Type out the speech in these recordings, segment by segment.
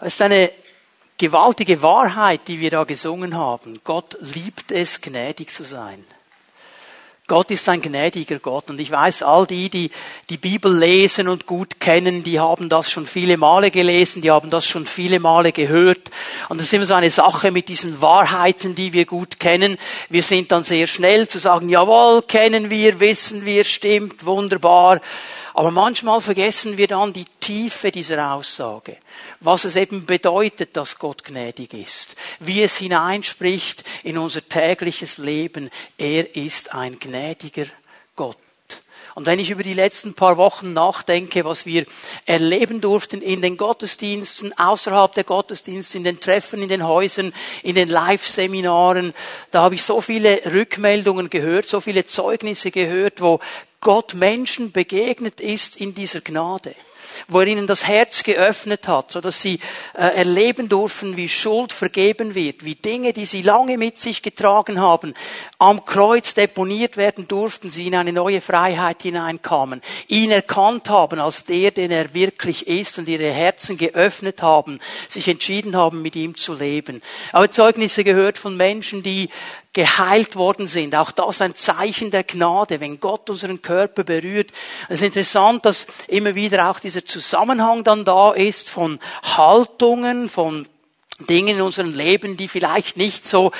Es ist eine gewaltige Wahrheit, die wir da gesungen haben. Gott liebt es, gnädig zu sein. Gott ist ein gnädiger Gott. Und ich weiß, all die, die die Bibel lesen und gut kennen, die haben das schon viele Male gelesen, die haben das schon viele Male gehört. Und das ist immer so eine Sache mit diesen Wahrheiten, die wir gut kennen. Wir sind dann sehr schnell zu sagen, jawohl, kennen wir, wissen wir, stimmt, wunderbar. Aber manchmal vergessen wir dann die Tiefe dieser Aussage. Was es eben bedeutet, dass Gott gnädig ist. Wie es hineinspricht in unser tägliches Leben. Er ist ein gnädiger Gott. Und wenn ich über die letzten paar Wochen nachdenke, was wir erleben durften in den Gottesdiensten, außerhalb der Gottesdienste, in den Treffen, in den Häusern, in den Live-Seminaren, da habe ich so viele Rückmeldungen gehört, so viele Zeugnisse gehört, wo Gott Menschen begegnet ist in dieser Gnade wo er ihnen das Herz geöffnet hat, so dass sie äh, erleben durften, wie Schuld vergeben wird, wie Dinge, die sie lange mit sich getragen haben, am Kreuz deponiert werden durften, sie in eine neue Freiheit hineinkamen, ihn erkannt haben als der, den er wirklich ist und ihre Herzen geöffnet haben, sich entschieden haben, mit ihm zu leben. Aber Zeugnisse gehört von Menschen, die geheilt worden sind. Auch das ein Zeichen der Gnade, wenn Gott unseren Körper berührt. Es ist interessant, dass immer wieder auch dieser Zusammenhang dann da ist von Haltungen, von Dingen in unserem Leben, die vielleicht nicht so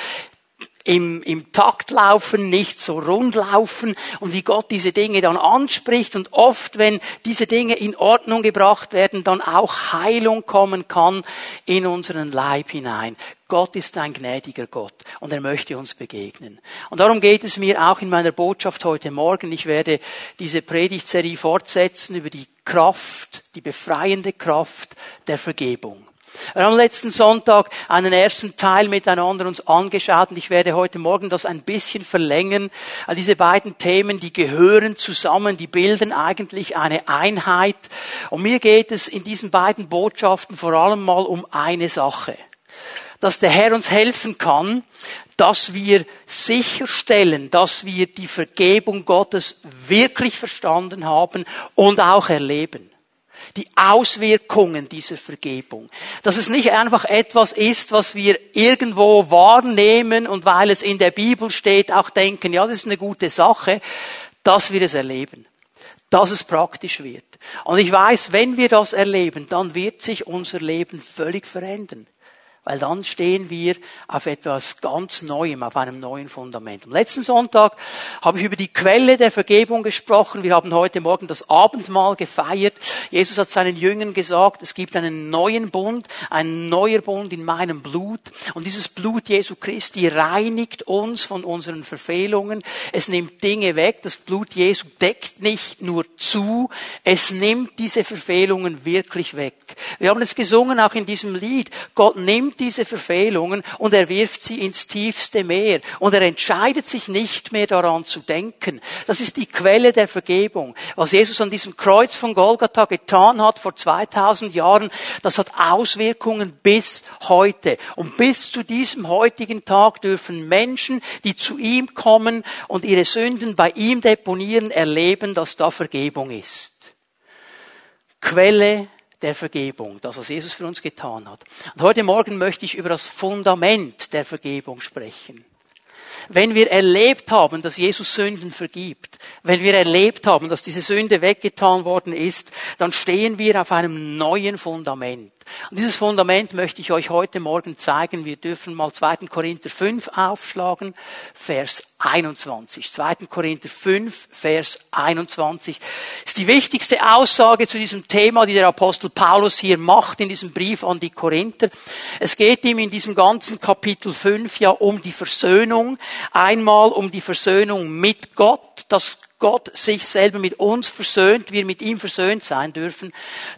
im, im Takt laufen, nicht so rund laufen und wie Gott diese Dinge dann anspricht und oft, wenn diese Dinge in Ordnung gebracht werden, dann auch Heilung kommen kann in unseren Leib hinein. Gott ist ein gnädiger Gott und er möchte uns begegnen. Und darum geht es mir auch in meiner Botschaft heute Morgen. Ich werde diese Predigtserie fortsetzen über die Kraft, die befreiende Kraft der Vergebung. Wir haben letzten Sonntag einen ersten Teil miteinander uns angeschaut und ich werde heute Morgen das ein bisschen verlängern. Diese beiden Themen, die gehören zusammen, die bilden eigentlich eine Einheit. Und mir geht es in diesen beiden Botschaften vor allem mal um eine Sache. Dass der Herr uns helfen kann, dass wir sicherstellen, dass wir die Vergebung Gottes wirklich verstanden haben und auch erleben die Auswirkungen dieser Vergebung. Dass es nicht einfach etwas ist, was wir irgendwo wahrnehmen und weil es in der Bibel steht, auch denken, ja, das ist eine gute Sache, dass wir es erleben. Dass es praktisch wird. Und ich weiß, wenn wir das erleben, dann wird sich unser Leben völlig verändern weil dann stehen wir auf etwas ganz Neuem, auf einem neuen Fundament. Am letzten Sonntag habe ich über die Quelle der Vergebung gesprochen. Wir haben heute Morgen das Abendmahl gefeiert. Jesus hat seinen Jüngern gesagt, es gibt einen neuen Bund, ein neuer Bund in meinem Blut. Und dieses Blut Jesu Christi reinigt uns von unseren Verfehlungen. Es nimmt Dinge weg. Das Blut Jesu deckt nicht nur zu, es nimmt diese Verfehlungen wirklich weg. Wir haben es gesungen auch in diesem Lied. Gott nimmt nimmt diese Verfehlungen und er wirft sie ins tiefste Meer. Und er entscheidet sich nicht mehr daran zu denken. Das ist die Quelle der Vergebung. Was Jesus an diesem Kreuz von Golgatha getan hat vor 2000 Jahren, das hat Auswirkungen bis heute. Und bis zu diesem heutigen Tag dürfen Menschen, die zu ihm kommen und ihre Sünden bei ihm deponieren, erleben, dass da Vergebung ist. Quelle der Vergebung, das, was Jesus für uns getan hat. Und heute Morgen möchte ich über das Fundament der Vergebung sprechen. Wenn wir erlebt haben, dass Jesus Sünden vergibt, wenn wir erlebt haben, dass diese Sünde weggetan worden ist, dann stehen wir auf einem neuen Fundament. Und dieses Fundament möchte ich euch heute Morgen zeigen. Wir dürfen mal 2. Korinther 5 aufschlagen, Vers 21. 2. Korinther 5, Vers 21 ist die wichtigste Aussage zu diesem Thema, die der Apostel Paulus hier macht in diesem Brief an die Korinther. Es geht ihm in diesem ganzen Kapitel 5 ja um die Versöhnung. Einmal um die Versöhnung mit Gott, das Gott sich selber mit uns versöhnt, wir mit ihm versöhnt sein dürfen.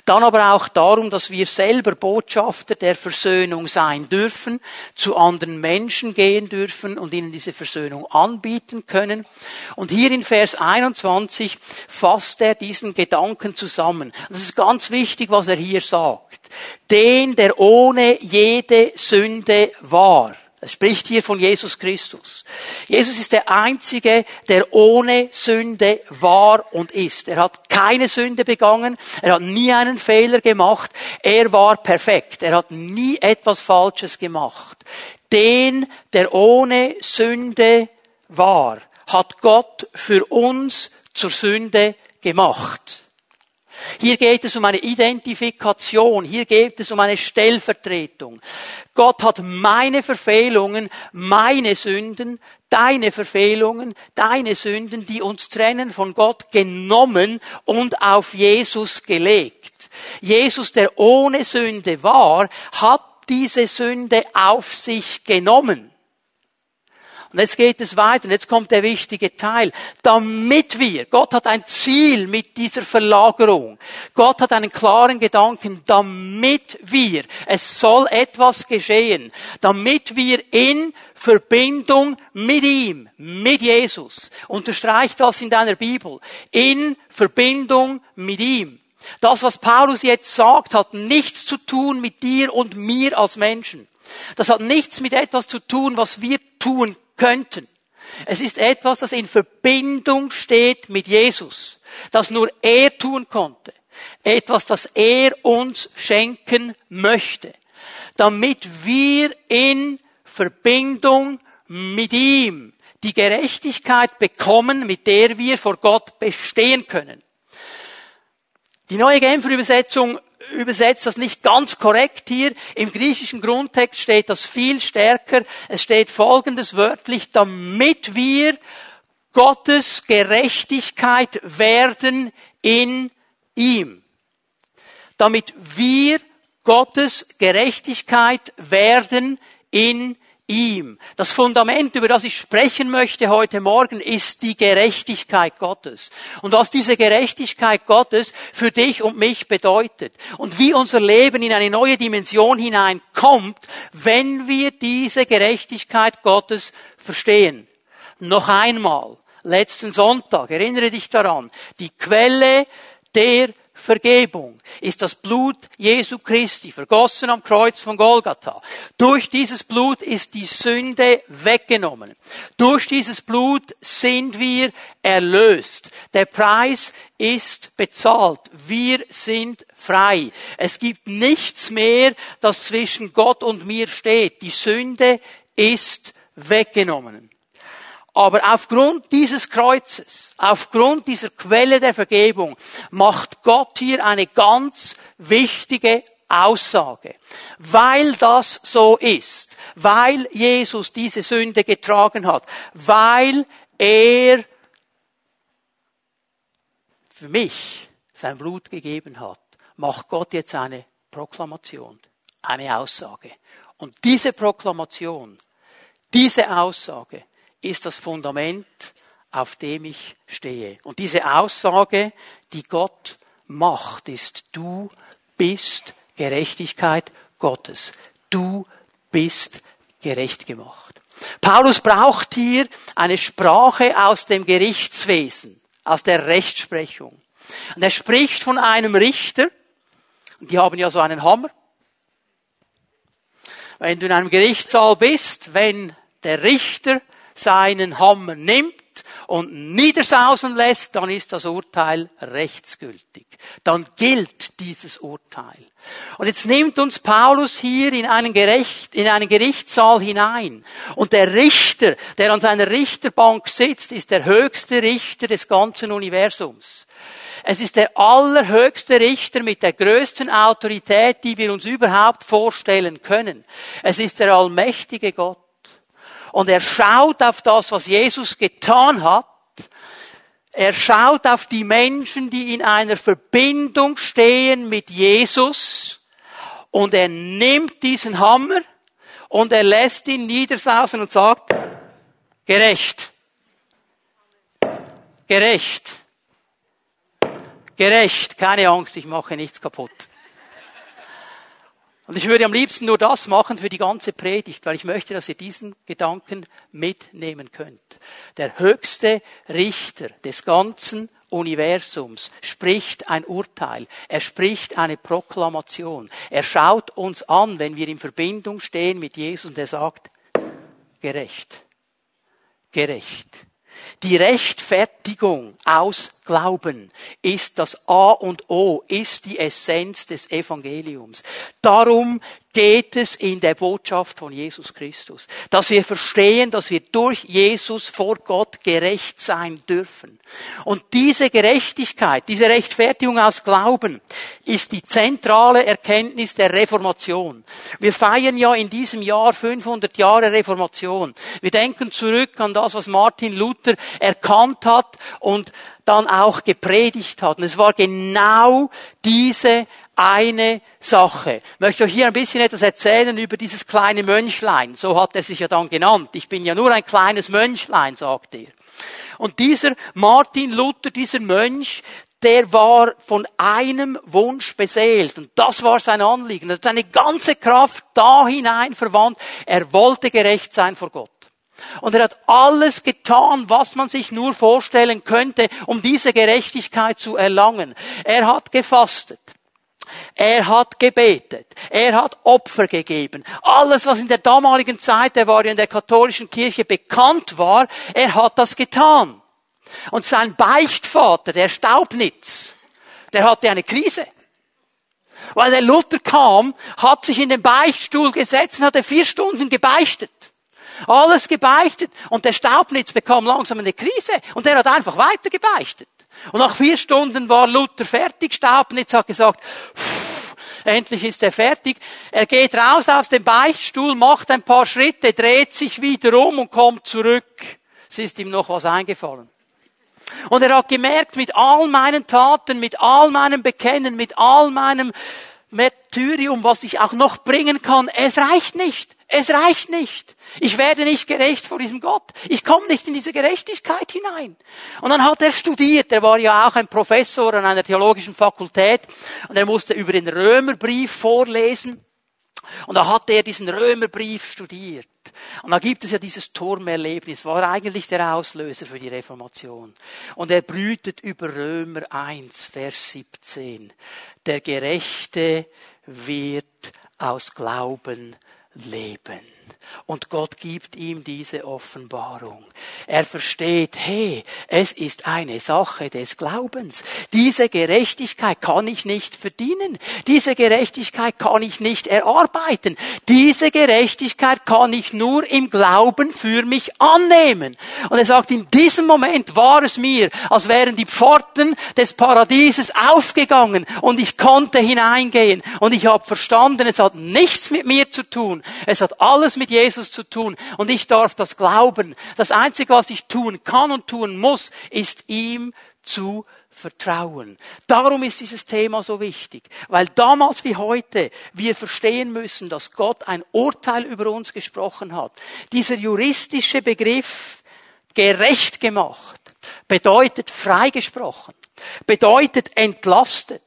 Dann aber auch darum, dass wir selber Botschafter der Versöhnung sein dürfen, zu anderen Menschen gehen dürfen und ihnen diese Versöhnung anbieten können. Und hier in Vers 21 fasst er diesen Gedanken zusammen. Das ist ganz wichtig, was er hier sagt. Den, der ohne jede Sünde war Es spricht hier von Jesus Christus. Jesus ist der Einzige, der ohne Sünde war und ist. Er hat keine Sünde begangen, er hat nie einen Fehler gemacht, er war perfekt, er hat nie etwas Falsches gemacht. Den, der ohne Sünde war, hat Gott für uns zur Sünde gemacht. Hier geht es um eine Identifikation, hier geht es um eine Stellvertretung. Gott hat meine Verfehlungen, meine Sünden, deine Verfehlungen, deine Sünden, die uns trennen von Gott, genommen und auf Jesus gelegt. Jesus, der ohne Sünde war, hat diese Sünde auf sich genommen. Und jetzt geht es weiter und jetzt kommt der wichtige Teil. Damit wir, Gott hat ein Ziel mit dieser Verlagerung. Gott hat einen klaren Gedanken, damit wir, es soll etwas geschehen, damit wir in Verbindung mit ihm, mit Jesus, unterstreicht das in deiner Bibel, in Verbindung mit ihm. Das, was Paulus jetzt sagt, hat nichts zu tun mit dir und mir als Menschen. Das hat nichts mit etwas zu tun, was wir tun könnten. Es ist etwas, das in Verbindung steht mit Jesus, das nur er tun konnte. Etwas, das er uns schenken möchte, damit wir in Verbindung mit ihm die Gerechtigkeit bekommen, mit der wir vor Gott bestehen können. Die neue Genfer Übersetzung übersetzt das nicht ganz korrekt hier. Im griechischen Grundtext steht das viel stärker. Es steht folgendes wörtlich, damit wir Gottes Gerechtigkeit werden in ihm. Damit wir Gottes Gerechtigkeit werden in ihm. Das Fundament, über das ich sprechen möchte heute Morgen, ist die Gerechtigkeit Gottes. Und was diese Gerechtigkeit Gottes für dich und mich bedeutet. Und wie unser Leben in eine neue Dimension hineinkommt, wenn wir diese Gerechtigkeit Gottes verstehen. Noch einmal, letzten Sonntag, erinnere dich daran, die Quelle der Vergebung ist das Blut Jesu Christi, vergossen am Kreuz von Golgatha. Durch dieses Blut ist die Sünde weggenommen. Durch dieses Blut sind wir erlöst. Der Preis ist bezahlt. Wir sind frei. Es gibt nichts mehr, das zwischen Gott und mir steht. Die Sünde ist weggenommen. Aber aufgrund dieses Kreuzes, aufgrund dieser Quelle der Vergebung, macht Gott hier eine ganz wichtige Aussage. Weil das so ist, weil Jesus diese Sünde getragen hat, weil er für mich sein Blut gegeben hat, macht Gott jetzt eine Proklamation, eine Aussage. Und diese Proklamation, diese Aussage ist das Fundament, auf dem ich stehe. Und diese Aussage, die Gott macht, ist, du bist Gerechtigkeit Gottes. Du bist gerecht gemacht. Paulus braucht hier eine Sprache aus dem Gerichtswesen, aus der Rechtsprechung. Und er spricht von einem Richter, und die haben ja so einen Hammer. Wenn du in einem Gerichtssaal bist, wenn der Richter seinen Hammer nimmt und niedersausen lässt, dann ist das Urteil rechtsgültig. Dann gilt dieses Urteil. Und jetzt nimmt uns Paulus hier in einen, Gericht, in einen Gerichtssaal hinein. Und der Richter, der an seiner Richterbank sitzt, ist der höchste Richter des ganzen Universums. Es ist der allerhöchste Richter mit der größten Autorität, die wir uns überhaupt vorstellen können. Es ist der allmächtige Gott und er schaut auf das, was Jesus getan hat. Er schaut auf die Menschen, die in einer Verbindung stehen mit Jesus und er nimmt diesen Hammer und er lässt ihn niedersausen und sagt, gerecht. Gerecht. Gerecht. Keine Angst, ich mache nichts kaputt. Und ich würde am liebsten nur das machen für die ganze Predigt, weil ich möchte, dass ihr diesen Gedanken mitnehmen könnt. Der höchste Richter des ganzen Universums spricht ein Urteil. Er spricht eine Proklamation. Er schaut uns an, wenn wir in Verbindung stehen mit Jesus und er sagt, gerecht. Gerecht. Die Rechtfertigung aus Glauben ist das A und O, ist die Essenz des Evangeliums. Darum geht es in der Botschaft von Jesus Christus. Dass wir verstehen, dass wir durch Jesus vor Gott gerecht sein dürfen. Und diese Gerechtigkeit, diese Rechtfertigung aus Glauben ist die zentrale Erkenntnis der Reformation. Wir feiern ja in diesem Jahr 500 Jahre Reformation. Wir denken zurück an das, was Martin Luther erkannt hat und dann auch gepredigt hat. Und es war genau diese eine Sache. Ich möchte euch hier ein bisschen etwas erzählen über dieses kleine Mönchlein. So hat er sich ja dann genannt. Ich bin ja nur ein kleines Mönchlein, sagt er. Und dieser Martin Luther, dieser Mönch, der war von einem Wunsch beseelt. Und das war sein Anliegen. Er hat seine ganze Kraft da hinein verwandt. Er wollte gerecht sein vor Gott. Und er hat alles getan, was man sich nur vorstellen könnte, um diese Gerechtigkeit zu erlangen. Er hat gefastet. Er hat gebetet. Er hat Opfer gegeben. Alles, was in der damaligen Zeit, der war ja in der katholischen Kirche bekannt war, er hat das getan. Und sein Beichtvater, der Staubnitz, der hatte eine Krise. Weil der Luther kam, hat sich in den Beichtstuhl gesetzt und hatte vier Stunden gebeichtet. Alles gebeichtet. Und der Staubnitz bekam langsam eine Krise. Und er hat einfach weiter gebeichtet. Und nach vier Stunden war Luther fertig. Staubnitz hat gesagt, endlich ist er fertig. Er geht raus aus dem Beichtstuhl, macht ein paar Schritte, dreht sich wieder um und kommt zurück. Es ist ihm noch was eingefallen. Und er hat gemerkt, mit all meinen Taten, mit all meinem Bekennen, mit all meinem Märtyrium, was ich auch noch bringen kann, es reicht nicht. Es reicht nicht. Ich werde nicht gerecht vor diesem Gott. Ich komme nicht in diese Gerechtigkeit hinein. Und dann hat er studiert. Er war ja auch ein Professor an einer theologischen Fakultät. Und er musste über den Römerbrief vorlesen. Und da hat er diesen Römerbrief studiert. Und da gibt es ja dieses Turmerlebnis, war eigentlich der Auslöser für die Reformation. Und er brütet über Römer 1, Vers 17. Der Gerechte wird aus Glauben leben. Und Gott gibt ihm diese Offenbarung. Er versteht, hey, es ist eine Sache des Glaubens. Diese Gerechtigkeit kann ich nicht verdienen. Diese Gerechtigkeit kann ich nicht erarbeiten. Diese Gerechtigkeit kann ich nur im Glauben für mich annehmen. Und er sagt, in diesem Moment war es mir, als wären die Pforten des Paradieses aufgegangen und ich konnte hineingehen. Und ich habe verstanden, es hat nichts mit mir zu tun. Es hat alles mit Jesus zu tun und ich darf das glauben. Das Einzige, was ich tun kann und tun muss, ist ihm zu vertrauen. Darum ist dieses Thema so wichtig, weil damals wie heute wir verstehen müssen, dass Gott ein Urteil über uns gesprochen hat. Dieser juristische Begriff gerecht gemacht bedeutet freigesprochen, bedeutet entlastet,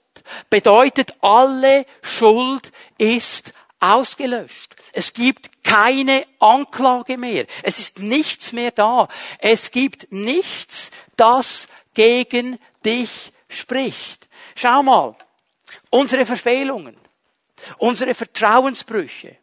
bedeutet alle Schuld ist ausgelöscht. Es gibt keine Anklage mehr. Es ist nichts mehr da. Es gibt nichts, das gegen dich spricht. Schau mal, unsere Verfehlungen, unsere Vertrauensbrüche,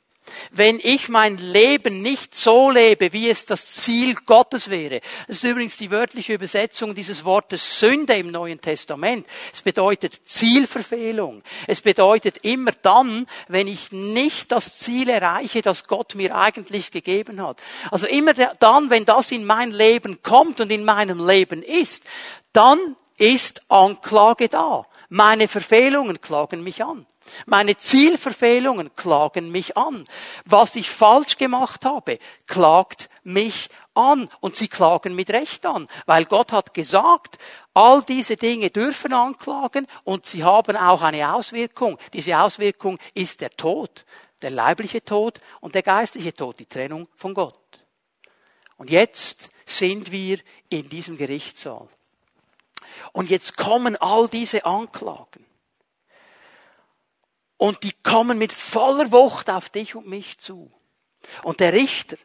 wenn ich mein Leben nicht so lebe, wie es das Ziel Gottes wäre. Das ist übrigens die wörtliche Übersetzung dieses Wortes Sünde im Neuen Testament. Es bedeutet Zielverfehlung. Es bedeutet immer dann, wenn ich nicht das Ziel erreiche, das Gott mir eigentlich gegeben hat. Also immer dann, wenn das in mein Leben kommt und in meinem Leben ist, dann ist Anklage da. Meine Verfehlungen klagen mich an. Meine Zielverfehlungen klagen mich an. Was ich falsch gemacht habe, klagt mich an. Und sie klagen mit Recht an, weil Gott hat gesagt, all diese Dinge dürfen anklagen und sie haben auch eine Auswirkung. Diese Auswirkung ist der Tod, der leibliche Tod und der geistliche Tod, die Trennung von Gott. Und jetzt sind wir in diesem Gerichtssaal. Und jetzt kommen all diese Anklagen. Und die kommen mit voller Wucht auf dich und mich zu. Und der Richter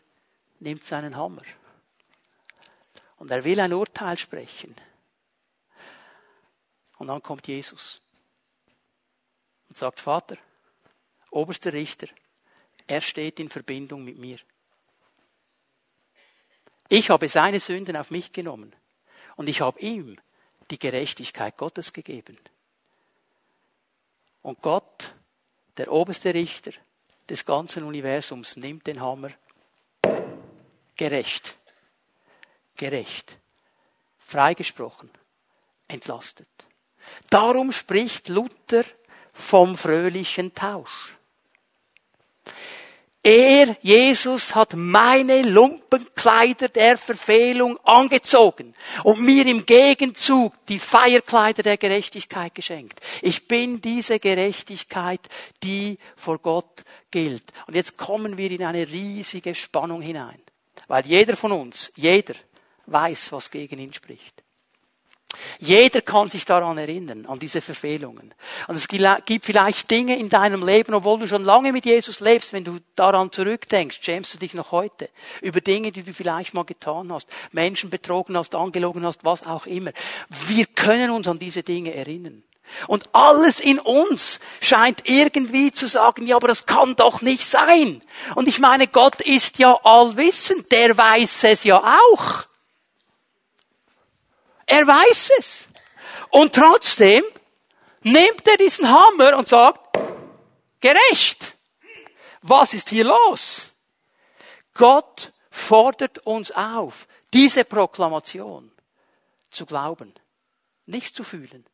nimmt seinen Hammer. Und er will ein Urteil sprechen. Und dann kommt Jesus und sagt, Vater, oberster Richter, er steht in Verbindung mit mir. Ich habe seine Sünden auf mich genommen und ich habe ihm die Gerechtigkeit Gottes gegeben. Und Gott, der oberste Richter des ganzen Universums, nimmt den Hammer gerecht, gerecht, freigesprochen, entlastet. Darum spricht Luther vom fröhlichen Tausch. Er, Jesus, hat meine Lumpenkleider der Verfehlung angezogen und mir im Gegenzug die Feierkleider der Gerechtigkeit geschenkt. Ich bin diese Gerechtigkeit, die vor Gott gilt. Und jetzt kommen wir in eine riesige Spannung hinein. Weil jeder von uns, jeder weiß, was gegen ihn spricht. Jeder kann sich daran erinnern, an diese Verfehlungen. Und es gibt vielleicht Dinge in deinem Leben, obwohl du schon lange mit Jesus lebst, wenn du daran zurückdenkst, schämst du dich noch heute über Dinge, die du vielleicht mal getan hast, Menschen betrogen hast, angelogen hast, was auch immer. Wir können uns an diese Dinge erinnern. Und alles in uns scheint irgendwie zu sagen, ja, aber das kann doch nicht sein. Und ich meine, Gott ist ja allwissend, der weiß es ja auch. Er weiß es. Und trotzdem nimmt er diesen Hammer und sagt, gerecht. Was ist hier los? Gott fordert uns auf, diese Proklamation zu glauben, nicht zu fühlen.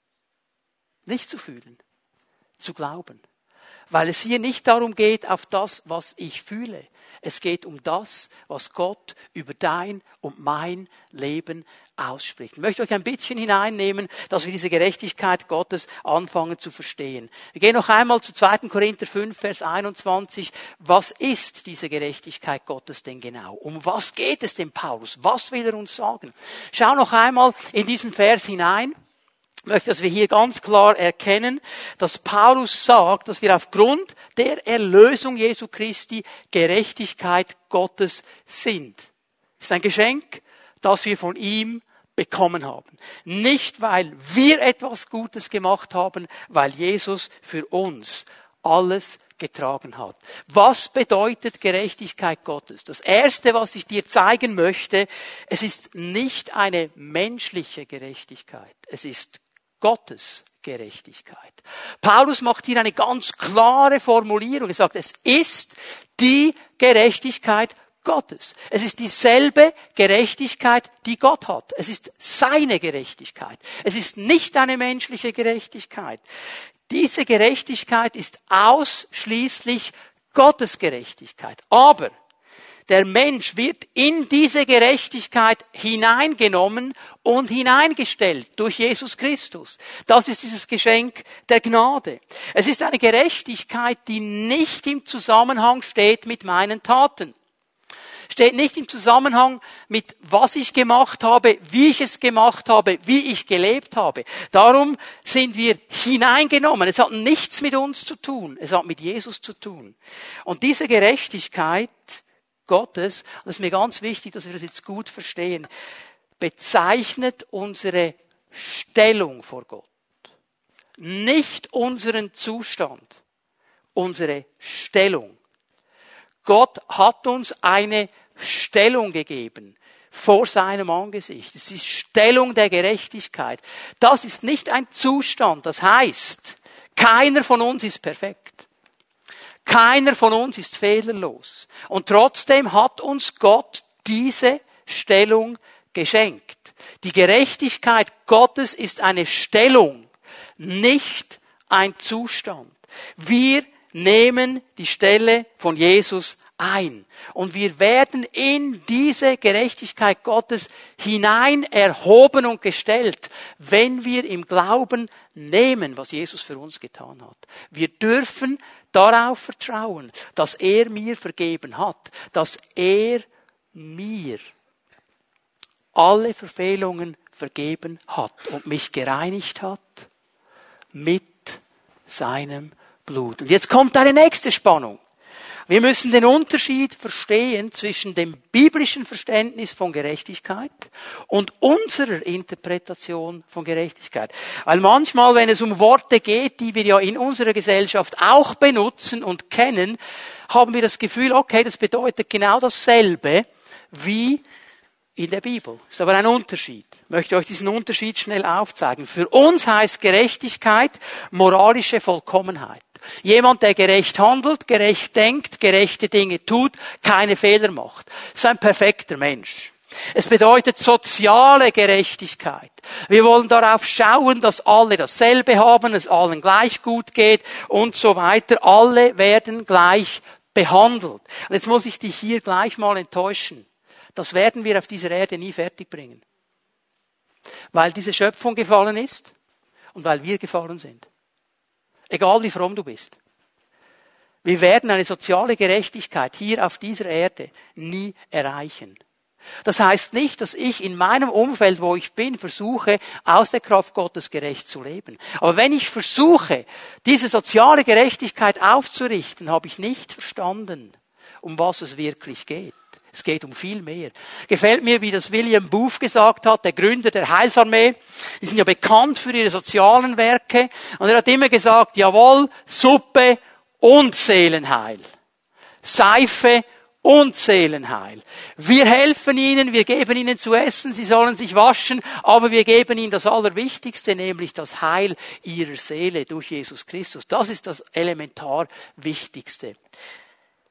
Nicht zu fühlen, zu glauben. Weil es hier nicht darum geht, auf das, was ich fühle. Es geht um das, was Gott über dein und mein Leben ausspricht. Ich möchte euch ein bisschen hineinnehmen, dass wir diese Gerechtigkeit Gottes anfangen zu verstehen. Wir gehen noch einmal zu 2. Korinther 5, Vers 21. Was ist diese Gerechtigkeit Gottes denn genau? Um was geht es dem Paulus? Was will er uns sagen? Schau noch einmal in diesen Vers hinein. Möchte, dass wir hier ganz klar erkennen, dass Paulus sagt, dass wir aufgrund der Erlösung Jesu Christi Gerechtigkeit Gottes sind. Das ist ein Geschenk, das wir von ihm bekommen haben. Nicht, weil wir etwas Gutes gemacht haben, weil Jesus für uns alles getragen hat. Was bedeutet Gerechtigkeit Gottes? Das Erste, was ich dir zeigen möchte, es ist nicht eine menschliche Gerechtigkeit, es ist Gottes Gerechtigkeit. Paulus macht hier eine ganz klare Formulierung. Er sagt, es ist die Gerechtigkeit Gottes. Es ist dieselbe Gerechtigkeit, die Gott hat. Es ist seine Gerechtigkeit. Es ist nicht eine menschliche Gerechtigkeit. Diese Gerechtigkeit ist ausschließlich Gottes Gerechtigkeit. Aber der Mensch wird in diese Gerechtigkeit hineingenommen und hineingestellt durch Jesus Christus. Das ist dieses Geschenk der Gnade. Es ist eine Gerechtigkeit, die nicht im Zusammenhang steht mit meinen Taten steht nicht im Zusammenhang mit was ich gemacht habe, wie ich es gemacht habe, wie ich gelebt habe. Darum sind wir hineingenommen. Es hat nichts mit uns zu tun. Es hat mit Jesus zu tun. Und diese Gerechtigkeit Gottes, das ist mir ganz wichtig, dass wir das jetzt gut verstehen, bezeichnet unsere Stellung vor Gott. Nicht unseren Zustand, unsere Stellung. Gott hat uns eine Stellung gegeben vor seinem Angesicht. Es ist Stellung der Gerechtigkeit. Das ist nicht ein Zustand. Das heißt, keiner von uns ist perfekt. Keiner von uns ist fehlerlos. Und trotzdem hat uns Gott diese Stellung geschenkt. Die Gerechtigkeit Gottes ist eine Stellung, nicht ein Zustand. Wir nehmen die Stelle von Jesus ein. Und wir werden in diese Gerechtigkeit Gottes hinein erhoben und gestellt, wenn wir im Glauben nehmen, was Jesus für uns getan hat. Wir dürfen darauf vertrauen, dass er mir vergeben hat, dass er mir alle Verfehlungen vergeben hat und mich gereinigt hat mit seinem Blut. Und jetzt kommt eine nächste Spannung. Wir müssen den Unterschied verstehen zwischen dem biblischen Verständnis von Gerechtigkeit und unserer Interpretation von Gerechtigkeit. Weil manchmal, wenn es um Worte geht, die wir ja in unserer Gesellschaft auch benutzen und kennen, haben wir das Gefühl, okay, das bedeutet genau dasselbe wie in der Bibel. Ist aber ein Unterschied. Ich möchte euch diesen Unterschied schnell aufzeigen. Für uns heißt Gerechtigkeit moralische Vollkommenheit. Jemand, der gerecht handelt, gerecht denkt, gerechte Dinge tut, keine Fehler macht. Ist ein perfekter Mensch. Es bedeutet soziale Gerechtigkeit. Wir wollen darauf schauen, dass alle dasselbe haben, es allen gleich gut geht und so weiter. Alle werden gleich behandelt. Und jetzt muss ich dich hier gleich mal enttäuschen. Das werden wir auf dieser Erde nie fertig bringen. Weil diese Schöpfung gefallen ist und weil wir gefallen sind. Egal wie fromm du bist. Wir werden eine soziale Gerechtigkeit hier auf dieser Erde nie erreichen. Das heißt nicht, dass ich in meinem Umfeld, wo ich bin, versuche, aus der Kraft Gottes gerecht zu leben. Aber wenn ich versuche, diese soziale Gerechtigkeit aufzurichten, habe ich nicht verstanden, um was es wirklich geht. Es geht um viel mehr. Gefällt mir, wie das William Booth gesagt hat, der Gründer der Heilsarmee. Die sind ja bekannt für ihre sozialen Werke. Und er hat immer gesagt, jawohl, Suppe und Seelenheil. Seife und Seelenheil. Wir helfen ihnen, wir geben ihnen zu essen, sie sollen sich waschen, aber wir geben ihnen das Allerwichtigste, nämlich das Heil ihrer Seele durch Jesus Christus. Das ist das elementar Wichtigste.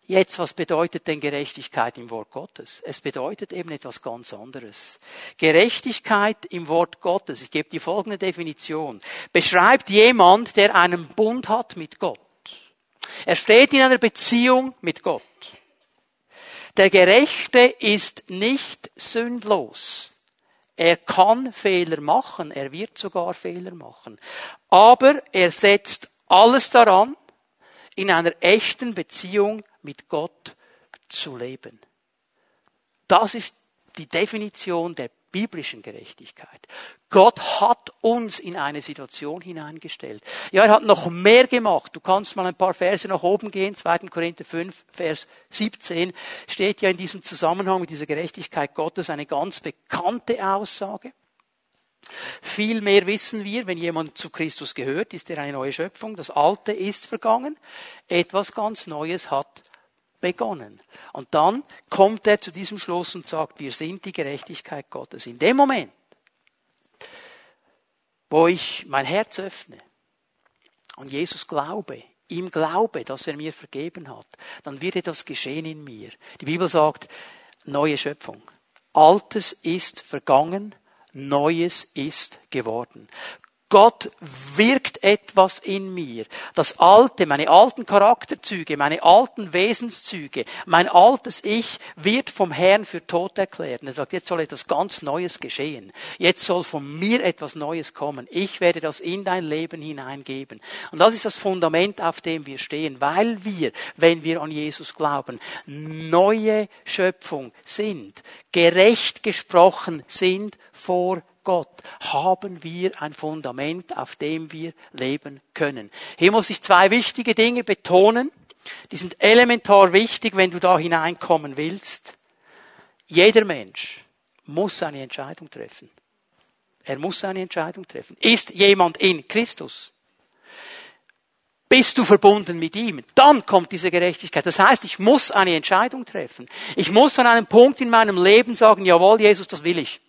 Jetzt, was bedeutet denn Gerechtigkeit im Wort Gottes? Es bedeutet eben etwas ganz anderes. Gerechtigkeit im Wort Gottes, ich gebe die folgende Definition, beschreibt jemand, der einen Bund hat mit Gott. Er steht in einer Beziehung mit Gott. Der Gerechte ist nicht sündlos. Er kann Fehler machen, er wird sogar Fehler machen. Aber er setzt alles daran, in einer echten Beziehung mit Gott zu leben. Das ist die Definition der biblischen Gerechtigkeit. Gott hat uns in eine Situation hineingestellt. Ja, er hat noch mehr gemacht. Du kannst mal ein paar Verse nach oben gehen. 2. Korinther 5, Vers 17 steht ja in diesem Zusammenhang mit dieser Gerechtigkeit Gottes eine ganz bekannte Aussage. Viel mehr wissen wir, wenn jemand zu Christus gehört, ist er eine neue Schöpfung. Das Alte ist vergangen. Etwas ganz Neues hat begonnen. Und dann kommt er zu diesem Schluss und sagt, wir sind die Gerechtigkeit Gottes. In dem Moment, wo ich mein Herz öffne und Jesus glaube, ihm glaube, dass er mir vergeben hat, dann wird etwas geschehen in mir. Die Bibel sagt, neue Schöpfung. Altes ist vergangen, Neues ist geworden. Gott wirkt etwas in mir. Das Alte, meine alten Charakterzüge, meine alten Wesenszüge, mein altes Ich wird vom Herrn für tot erklärt. er sagt, jetzt soll etwas ganz Neues geschehen. Jetzt soll von mir etwas Neues kommen. Ich werde das in dein Leben hineingeben. Und das ist das Fundament, auf dem wir stehen, weil wir, wenn wir an Jesus glauben, neue Schöpfung sind, gerecht gesprochen sind vor Gott haben wir ein Fundament, auf dem wir leben können. Hier muss ich zwei wichtige Dinge betonen. Die sind elementar wichtig, wenn du da hineinkommen willst. Jeder Mensch muss eine Entscheidung treffen. Er muss eine Entscheidung treffen. Ist jemand in Christus? Bist du verbunden mit ihm? Dann kommt diese Gerechtigkeit. Das heißt, ich muss eine Entscheidung treffen. Ich muss an einem Punkt in meinem Leben sagen, jawohl, Jesus, das will ich.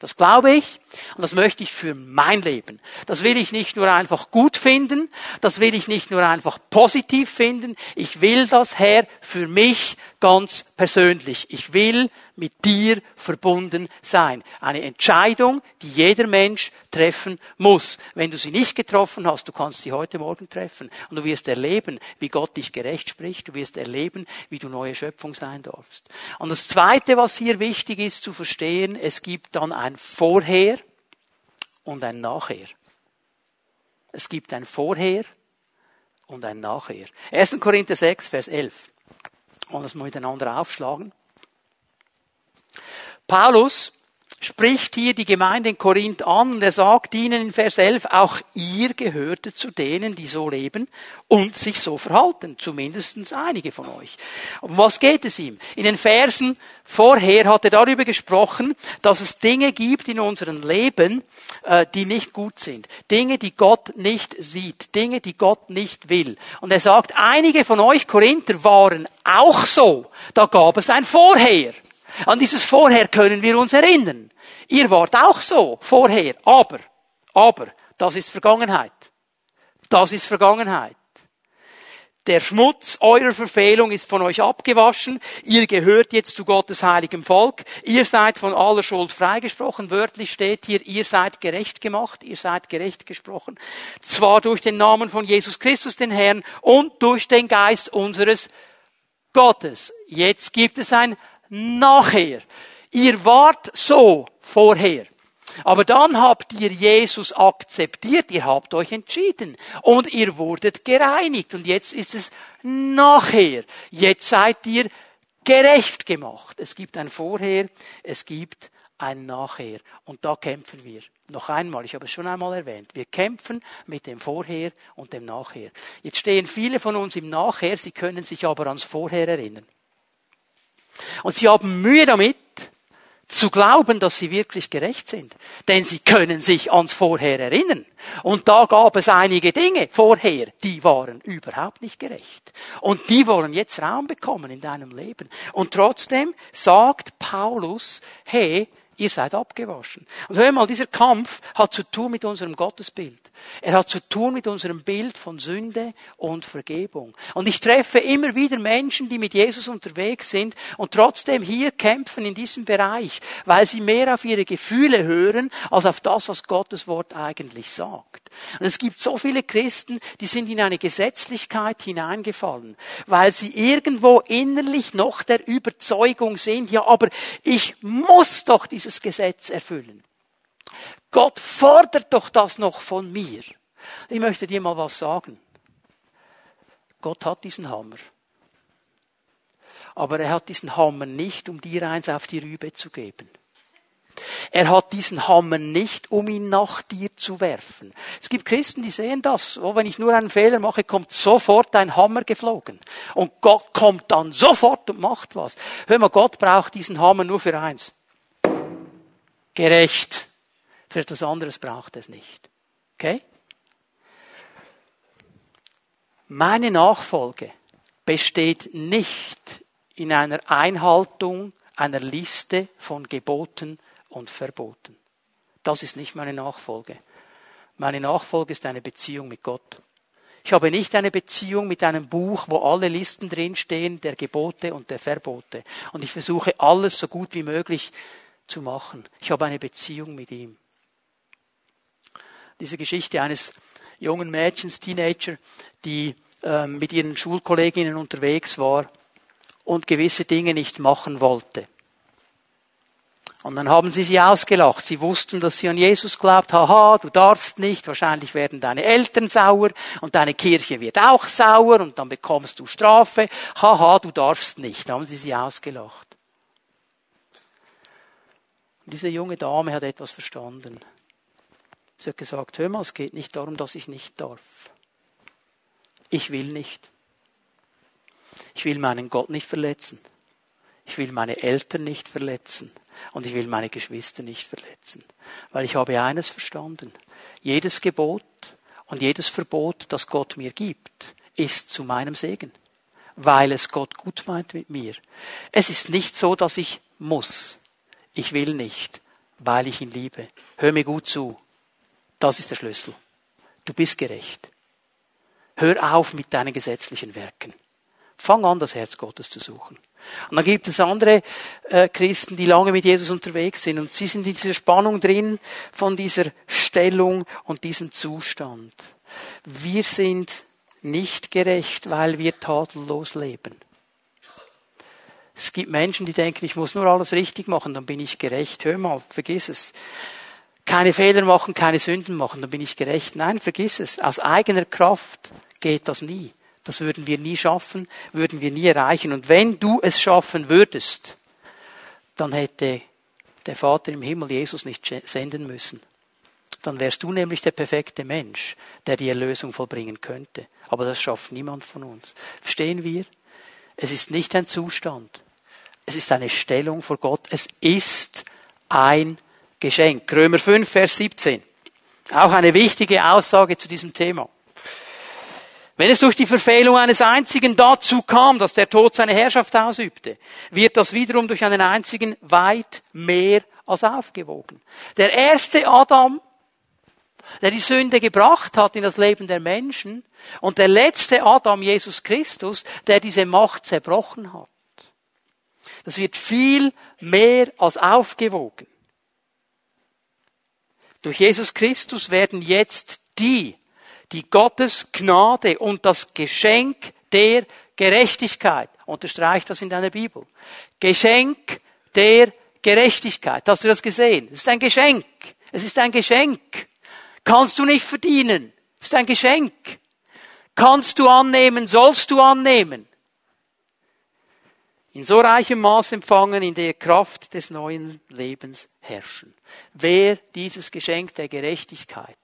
Das glaube ich und das möchte ich für mein Leben. Das will ich nicht nur einfach gut finden, das will ich nicht nur einfach positiv finden, ich will das, Herr, für mich ganz persönlich. Ich will mit dir verbunden sein. Eine Entscheidung, die jeder Mensch treffen muss. Wenn du sie nicht getroffen hast, du kannst sie heute Morgen treffen. Und du wirst erleben, wie Gott dich gerecht spricht. Du wirst erleben, wie du neue Schöpfung sein darfst. Und das Zweite, was hier wichtig ist zu verstehen, es gibt dann ein Vorher und ein Nachher. Es gibt ein Vorher und ein Nachher. 1. Korinther 6, Vers 11. Wollen wir mal miteinander aufschlagen? Paulus spricht hier die Gemeinde in Korinth an und er sagt ihnen in Vers 11, auch ihr gehörte zu denen, die so leben und sich so verhalten, zumindest einige von euch. Um was geht es ihm? In den Versen vorher hat er darüber gesprochen, dass es Dinge gibt in unserem Leben, äh, die nicht gut sind. Dinge, die Gott nicht sieht. Dinge, die Gott nicht will. Und er sagt, einige von euch Korinther waren auch so. Da gab es ein Vorher. An dieses Vorher können wir uns erinnern. Ihr wart auch so vorher, aber, aber, das ist Vergangenheit. Das ist Vergangenheit. Der Schmutz eurer Verfehlung ist von euch abgewaschen. Ihr gehört jetzt zu Gottes heiligem Volk. Ihr seid von aller Schuld freigesprochen. Wörtlich steht hier, ihr seid gerecht gemacht. Ihr seid gerecht gesprochen. Zwar durch den Namen von Jesus Christus, den Herrn, und durch den Geist unseres Gottes. Jetzt gibt es ein Nachher. Ihr wart so vorher. Aber dann habt ihr Jesus akzeptiert, ihr habt euch entschieden und ihr wurdet gereinigt und jetzt ist es nachher. Jetzt seid ihr gerecht gemacht. Es gibt ein Vorher, es gibt ein Nachher und da kämpfen wir. Noch einmal, ich habe es schon einmal erwähnt, wir kämpfen mit dem Vorher und dem Nachher. Jetzt stehen viele von uns im Nachher, sie können sich aber ans Vorher erinnern. Und sie haben Mühe damit, zu glauben, dass sie wirklich gerecht sind. Denn sie können sich ans Vorher erinnern. Und da gab es einige Dinge vorher, die waren überhaupt nicht gerecht. Und die wollen jetzt Raum bekommen in deinem Leben. Und trotzdem sagt Paulus, hey, ihr seid abgewaschen. Und hör mal, dieser Kampf hat zu tun mit unserem Gottesbild. Er hat zu tun mit unserem Bild von Sünde und Vergebung. Und ich treffe immer wieder Menschen, die mit Jesus unterwegs sind und trotzdem hier kämpfen in diesem Bereich, weil sie mehr auf ihre Gefühle hören, als auf das, was Gottes Wort eigentlich sagt. Und es gibt so viele Christen, die sind in eine Gesetzlichkeit hineingefallen, weil sie irgendwo innerlich noch der Überzeugung sind, ja, aber ich muss doch dieses Gesetz erfüllen. Gott fordert doch das noch von mir. Ich möchte dir mal was sagen. Gott hat diesen Hammer. Aber er hat diesen Hammer nicht, um dir eins auf die Rübe zu geben. Er hat diesen Hammer nicht, um ihn nach dir zu werfen. Es gibt Christen, die sehen das. Oh, wenn ich nur einen Fehler mache, kommt sofort ein Hammer geflogen. Und Gott kommt dann sofort und macht was. Hör mal, Gott braucht diesen Hammer nur für eins. Gerecht. Für etwas anderes braucht es nicht. Okay? Meine Nachfolge besteht nicht in einer Einhaltung einer Liste von Geboten und Verboten. Das ist nicht meine Nachfolge. Meine Nachfolge ist eine Beziehung mit Gott. Ich habe nicht eine Beziehung mit einem Buch, wo alle Listen drinstehen, der Gebote und der Verbote. Und ich versuche alles so gut wie möglich zu machen. Ich habe eine Beziehung mit ihm. Diese Geschichte eines jungen Mädchens, Teenager, die äh, mit ihren Schulkolleginnen unterwegs war und gewisse Dinge nicht machen wollte. Und dann haben sie sie ausgelacht. Sie wussten, dass sie an Jesus glaubt. Haha, du darfst nicht. Wahrscheinlich werden deine Eltern sauer und deine Kirche wird auch sauer und dann bekommst du Strafe. Haha, du darfst nicht. Dann haben sie sie ausgelacht. Und diese junge Dame hat etwas verstanden. Sie hat gesagt, hör mal, es geht nicht darum, dass ich nicht darf. Ich will nicht. Ich will meinen Gott nicht verletzen. Ich will meine Eltern nicht verletzen. Und ich will meine Geschwister nicht verletzen. Weil ich habe eines verstanden. Jedes Gebot und jedes Verbot, das Gott mir gibt, ist zu meinem Segen. Weil es Gott gut meint mit mir. Es ist nicht so, dass ich muss. Ich will nicht, weil ich ihn liebe. Hör mir gut zu. Das ist der Schlüssel. Du bist gerecht. Hör auf mit deinen gesetzlichen Werken. Fang an, das Herz Gottes zu suchen. Und dann gibt es andere äh, Christen, die lange mit Jesus unterwegs sind und sie sind in dieser Spannung drin von dieser Stellung und diesem Zustand. Wir sind nicht gerecht, weil wir tadellos leben. Es gibt Menschen, die denken, ich muss nur alles richtig machen, dann bin ich gerecht. Hör mal, vergiss es. Keine Fehler machen, keine Sünden machen, dann bin ich gerecht. Nein, vergiss es. Aus eigener Kraft geht das nie. Das würden wir nie schaffen, würden wir nie erreichen. Und wenn du es schaffen würdest, dann hätte der Vater im Himmel Jesus nicht senden müssen. Dann wärst du nämlich der perfekte Mensch, der die Erlösung vollbringen könnte. Aber das schafft niemand von uns. Verstehen wir? Es ist nicht ein Zustand. Es ist eine Stellung vor Gott. Es ist ein Geschenk. Römer 5, Vers 17. Auch eine wichtige Aussage zu diesem Thema. Wenn es durch die Verfehlung eines einzigen dazu kam, dass der Tod seine Herrschaft ausübte, wird das wiederum durch einen einzigen weit mehr als aufgewogen. Der erste Adam, der die Sünde gebracht hat in das Leben der Menschen, und der letzte Adam, Jesus Christus, der diese Macht zerbrochen hat. Das wird viel mehr als aufgewogen. Durch Jesus Christus werden jetzt die, die Gottes Gnade und das Geschenk der Gerechtigkeit, unterstreicht das in deiner Bibel, Geschenk der Gerechtigkeit. Hast du das gesehen? Es ist ein Geschenk. Es ist ein Geschenk. Kannst du nicht verdienen. Es ist ein Geschenk. Kannst du annehmen, sollst du annehmen in so reichem Maß empfangen, in der Kraft des neuen Lebens herrschen. Wer dieses Geschenk der Gerechtigkeit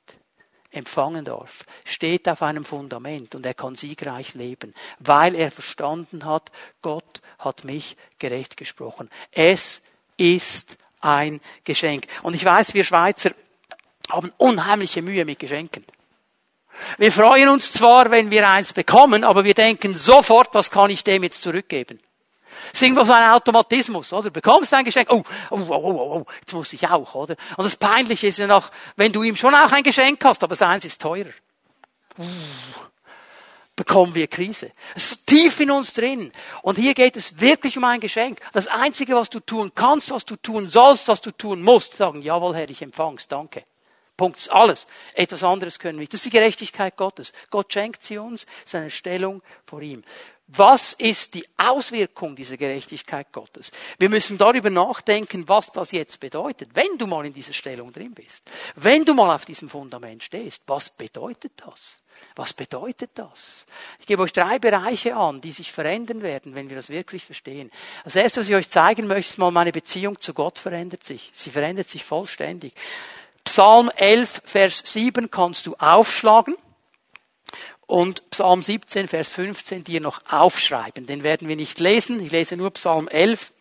empfangen darf, steht auf einem Fundament und er kann siegreich leben, weil er verstanden hat, Gott hat mich gerecht gesprochen. Es ist ein Geschenk. Und ich weiß, wir Schweizer haben unheimliche Mühe mit Geschenken. Wir freuen uns zwar, wenn wir eins bekommen, aber wir denken sofort, was kann ich dem jetzt zurückgeben? Das ist irgendwo so ein Automatismus, oder? Du bekommst ein Geschenk, oh, oh, oh, oh, oh, jetzt muss ich auch, oder? Und das Peinliche ist ja noch, wenn du ihm schon auch ein Geschenk hast, aber seins ist teurer. Uh, bekommen wir Krise. Es ist tief in uns drin. Und hier geht es wirklich um ein Geschenk. Das Einzige, was du tun kannst, was du tun sollst, was du tun musst, sagen, jawohl, Herr, ich empfang's, danke. Punkt. Alles. Etwas anderes können wir. Das ist die Gerechtigkeit Gottes. Gott schenkt sie uns, seine Stellung vor ihm. Was ist die Auswirkung dieser Gerechtigkeit Gottes? Wir müssen darüber nachdenken, was das jetzt bedeutet. Wenn du mal in dieser Stellung drin bist, wenn du mal auf diesem Fundament stehst, was bedeutet das? Was bedeutet das? Ich gebe euch drei Bereiche an, die sich verändern werden, wenn wir das wirklich verstehen. Als erstes, was ich euch zeigen möchte, ist mal meine Beziehung zu Gott verändert sich. Sie verändert sich vollständig. Psalm 11, Vers 7 kannst du aufschlagen und Psalm 17, Vers 15 dir noch aufschreiben. Den werden wir nicht lesen. Ich lese nur Psalm 11.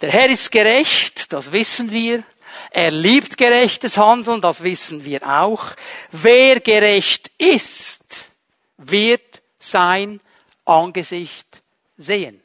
Der Herr ist gerecht, das wissen wir. Er liebt gerechtes Handeln, das wissen wir auch. Wer gerecht ist, wird sein Angesicht sehen.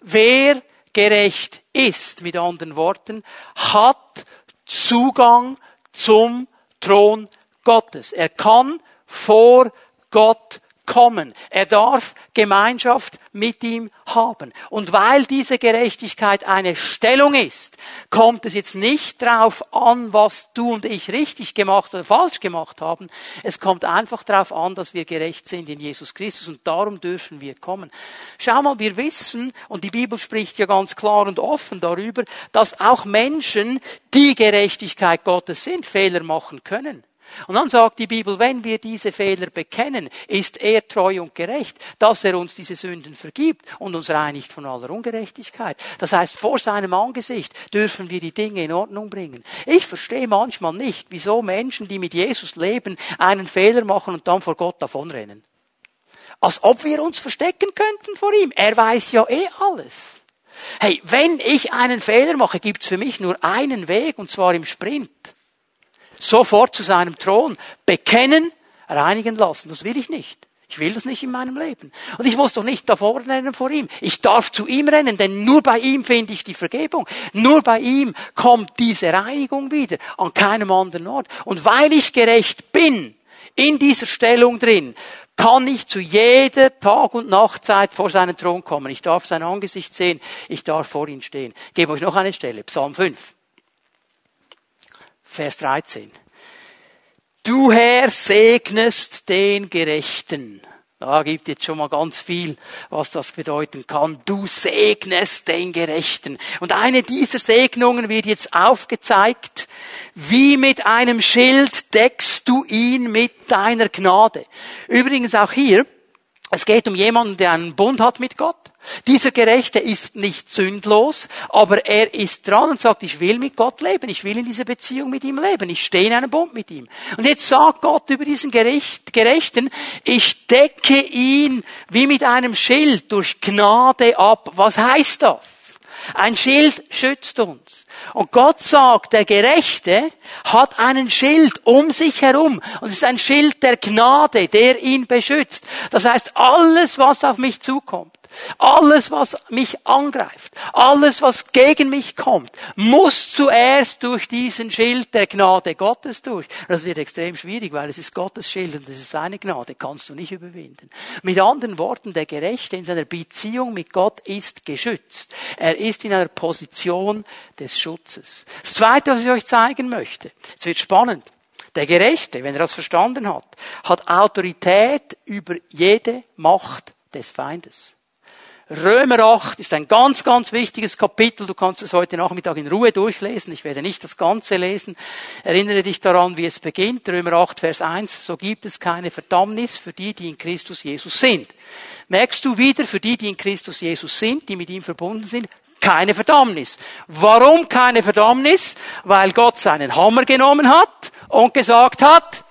Wer gerecht ist, mit anderen Worten, hat Zugang zum Thron Gottes. Er kann vor Gott kommen. Er darf Gemeinschaft mit ihm haben. Und weil diese Gerechtigkeit eine Stellung ist, kommt es jetzt nicht darauf an, was du und ich richtig gemacht oder falsch gemacht haben. Es kommt einfach darauf an, dass wir gerecht sind in Jesus Christus und darum dürfen wir kommen. Schau mal, wir wissen, und die Bibel spricht ja ganz klar und offen darüber, dass auch Menschen, die Gerechtigkeit Gottes sind, Fehler machen können. Und dann sagt die Bibel, wenn wir diese Fehler bekennen, ist er treu und gerecht, dass er uns diese Sünden vergibt und uns reinigt von aller Ungerechtigkeit. Das heißt, vor seinem Angesicht dürfen wir die Dinge in Ordnung bringen. Ich verstehe manchmal nicht, wieso Menschen, die mit Jesus leben, einen Fehler machen und dann vor Gott davonrennen. Als ob wir uns verstecken könnten vor ihm. Er weiß ja eh alles. Hey, wenn ich einen Fehler mache, gibt's für mich nur einen Weg, und zwar im Sprint sofort zu seinem Thron bekennen, reinigen lassen. Das will ich nicht. Ich will das nicht in meinem Leben. Und ich muss doch nicht davor rennen vor ihm. Ich darf zu ihm rennen, denn nur bei ihm finde ich die Vergebung. Nur bei ihm kommt diese Reinigung wieder, an keinem anderen Ort. Und weil ich gerecht bin, in dieser Stellung drin, kann ich zu jeder Tag- und Nachtzeit vor seinen Thron kommen. Ich darf sein Angesicht sehen. Ich darf vor ihm stehen. Ich gebe euch noch eine Stelle. Psalm 5. Vers 13. Du Herr segnest den Gerechten. Da gibt jetzt schon mal ganz viel, was das bedeuten kann. Du segnest den Gerechten. Und eine dieser Segnungen wird jetzt aufgezeigt. Wie mit einem Schild deckst du ihn mit deiner Gnade. Übrigens auch hier, es geht um jemanden, der einen Bund hat mit Gott. Dieser Gerechte ist nicht sündlos, aber er ist dran und sagt, ich will mit Gott leben, ich will in dieser Beziehung mit ihm leben, ich stehe in einem Bund mit ihm. Und jetzt sagt Gott über diesen Gerechten, ich decke ihn wie mit einem Schild durch Gnade ab. Was heißt das? Ein Schild schützt uns. Und Gott sagt, der Gerechte hat einen Schild um sich herum. Und es ist ein Schild der Gnade, der ihn beschützt. Das heißt, alles, was auf mich zukommt, alles, was mich angreift, alles, was gegen mich kommt, muss zuerst durch diesen Schild der Gnade Gottes durch. Das wird extrem schwierig, weil es ist Gottes Schild und es ist seine Gnade, kannst du nicht überwinden. Mit anderen Worten, der Gerechte in seiner Beziehung mit Gott ist geschützt. Er ist in einer Position des Schutzes. Das Zweite, was ich euch zeigen möchte, es wird spannend. Der Gerechte, wenn er das verstanden hat, hat Autorität über jede Macht des Feindes. Römer 8 ist ein ganz, ganz wichtiges Kapitel. Du kannst es heute Nachmittag in Ruhe durchlesen. Ich werde nicht das Ganze lesen. Erinnere dich daran, wie es beginnt. Römer 8, Vers 1. So gibt es keine Verdammnis für die, die in Christus Jesus sind. Merkst du wieder, für die, die in Christus Jesus sind, die mit ihm verbunden sind, keine Verdammnis. Warum keine Verdammnis? Weil Gott seinen Hammer genommen hat und gesagt hat,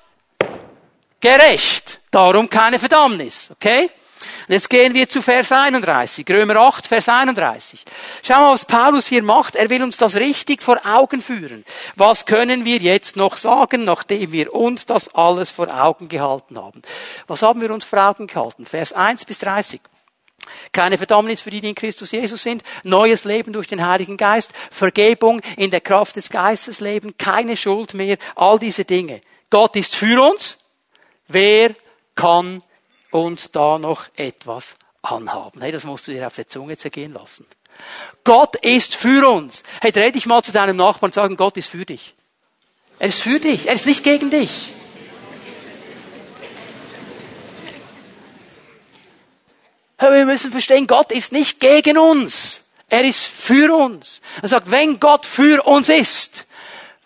gerecht. Darum keine Verdammnis. Okay? Und jetzt gehen wir zu Vers 31, Römer 8, Vers 31. Schau mal, was Paulus hier macht. Er will uns das richtig vor Augen führen. Was können wir jetzt noch sagen, nachdem wir uns das alles vor Augen gehalten haben? Was haben wir uns vor Augen gehalten? Vers 1 bis 30. Keine Verdammnis für die, die in Christus Jesus sind. Neues Leben durch den Heiligen Geist. Vergebung in der Kraft des Geistes leben. Keine Schuld mehr. All diese Dinge. Gott ist für uns. Wer kann uns da noch etwas anhaben. Hey, das musst du dir auf der Zunge zergehen lassen. Gott ist für uns. Hey, dreh dich mal zu deinem Nachbarn und sagen, Gott ist für dich. Er ist für dich. Er ist nicht gegen dich. Hey, wir müssen verstehen, Gott ist nicht gegen uns. Er ist für uns. Er sagt, wenn Gott für uns ist,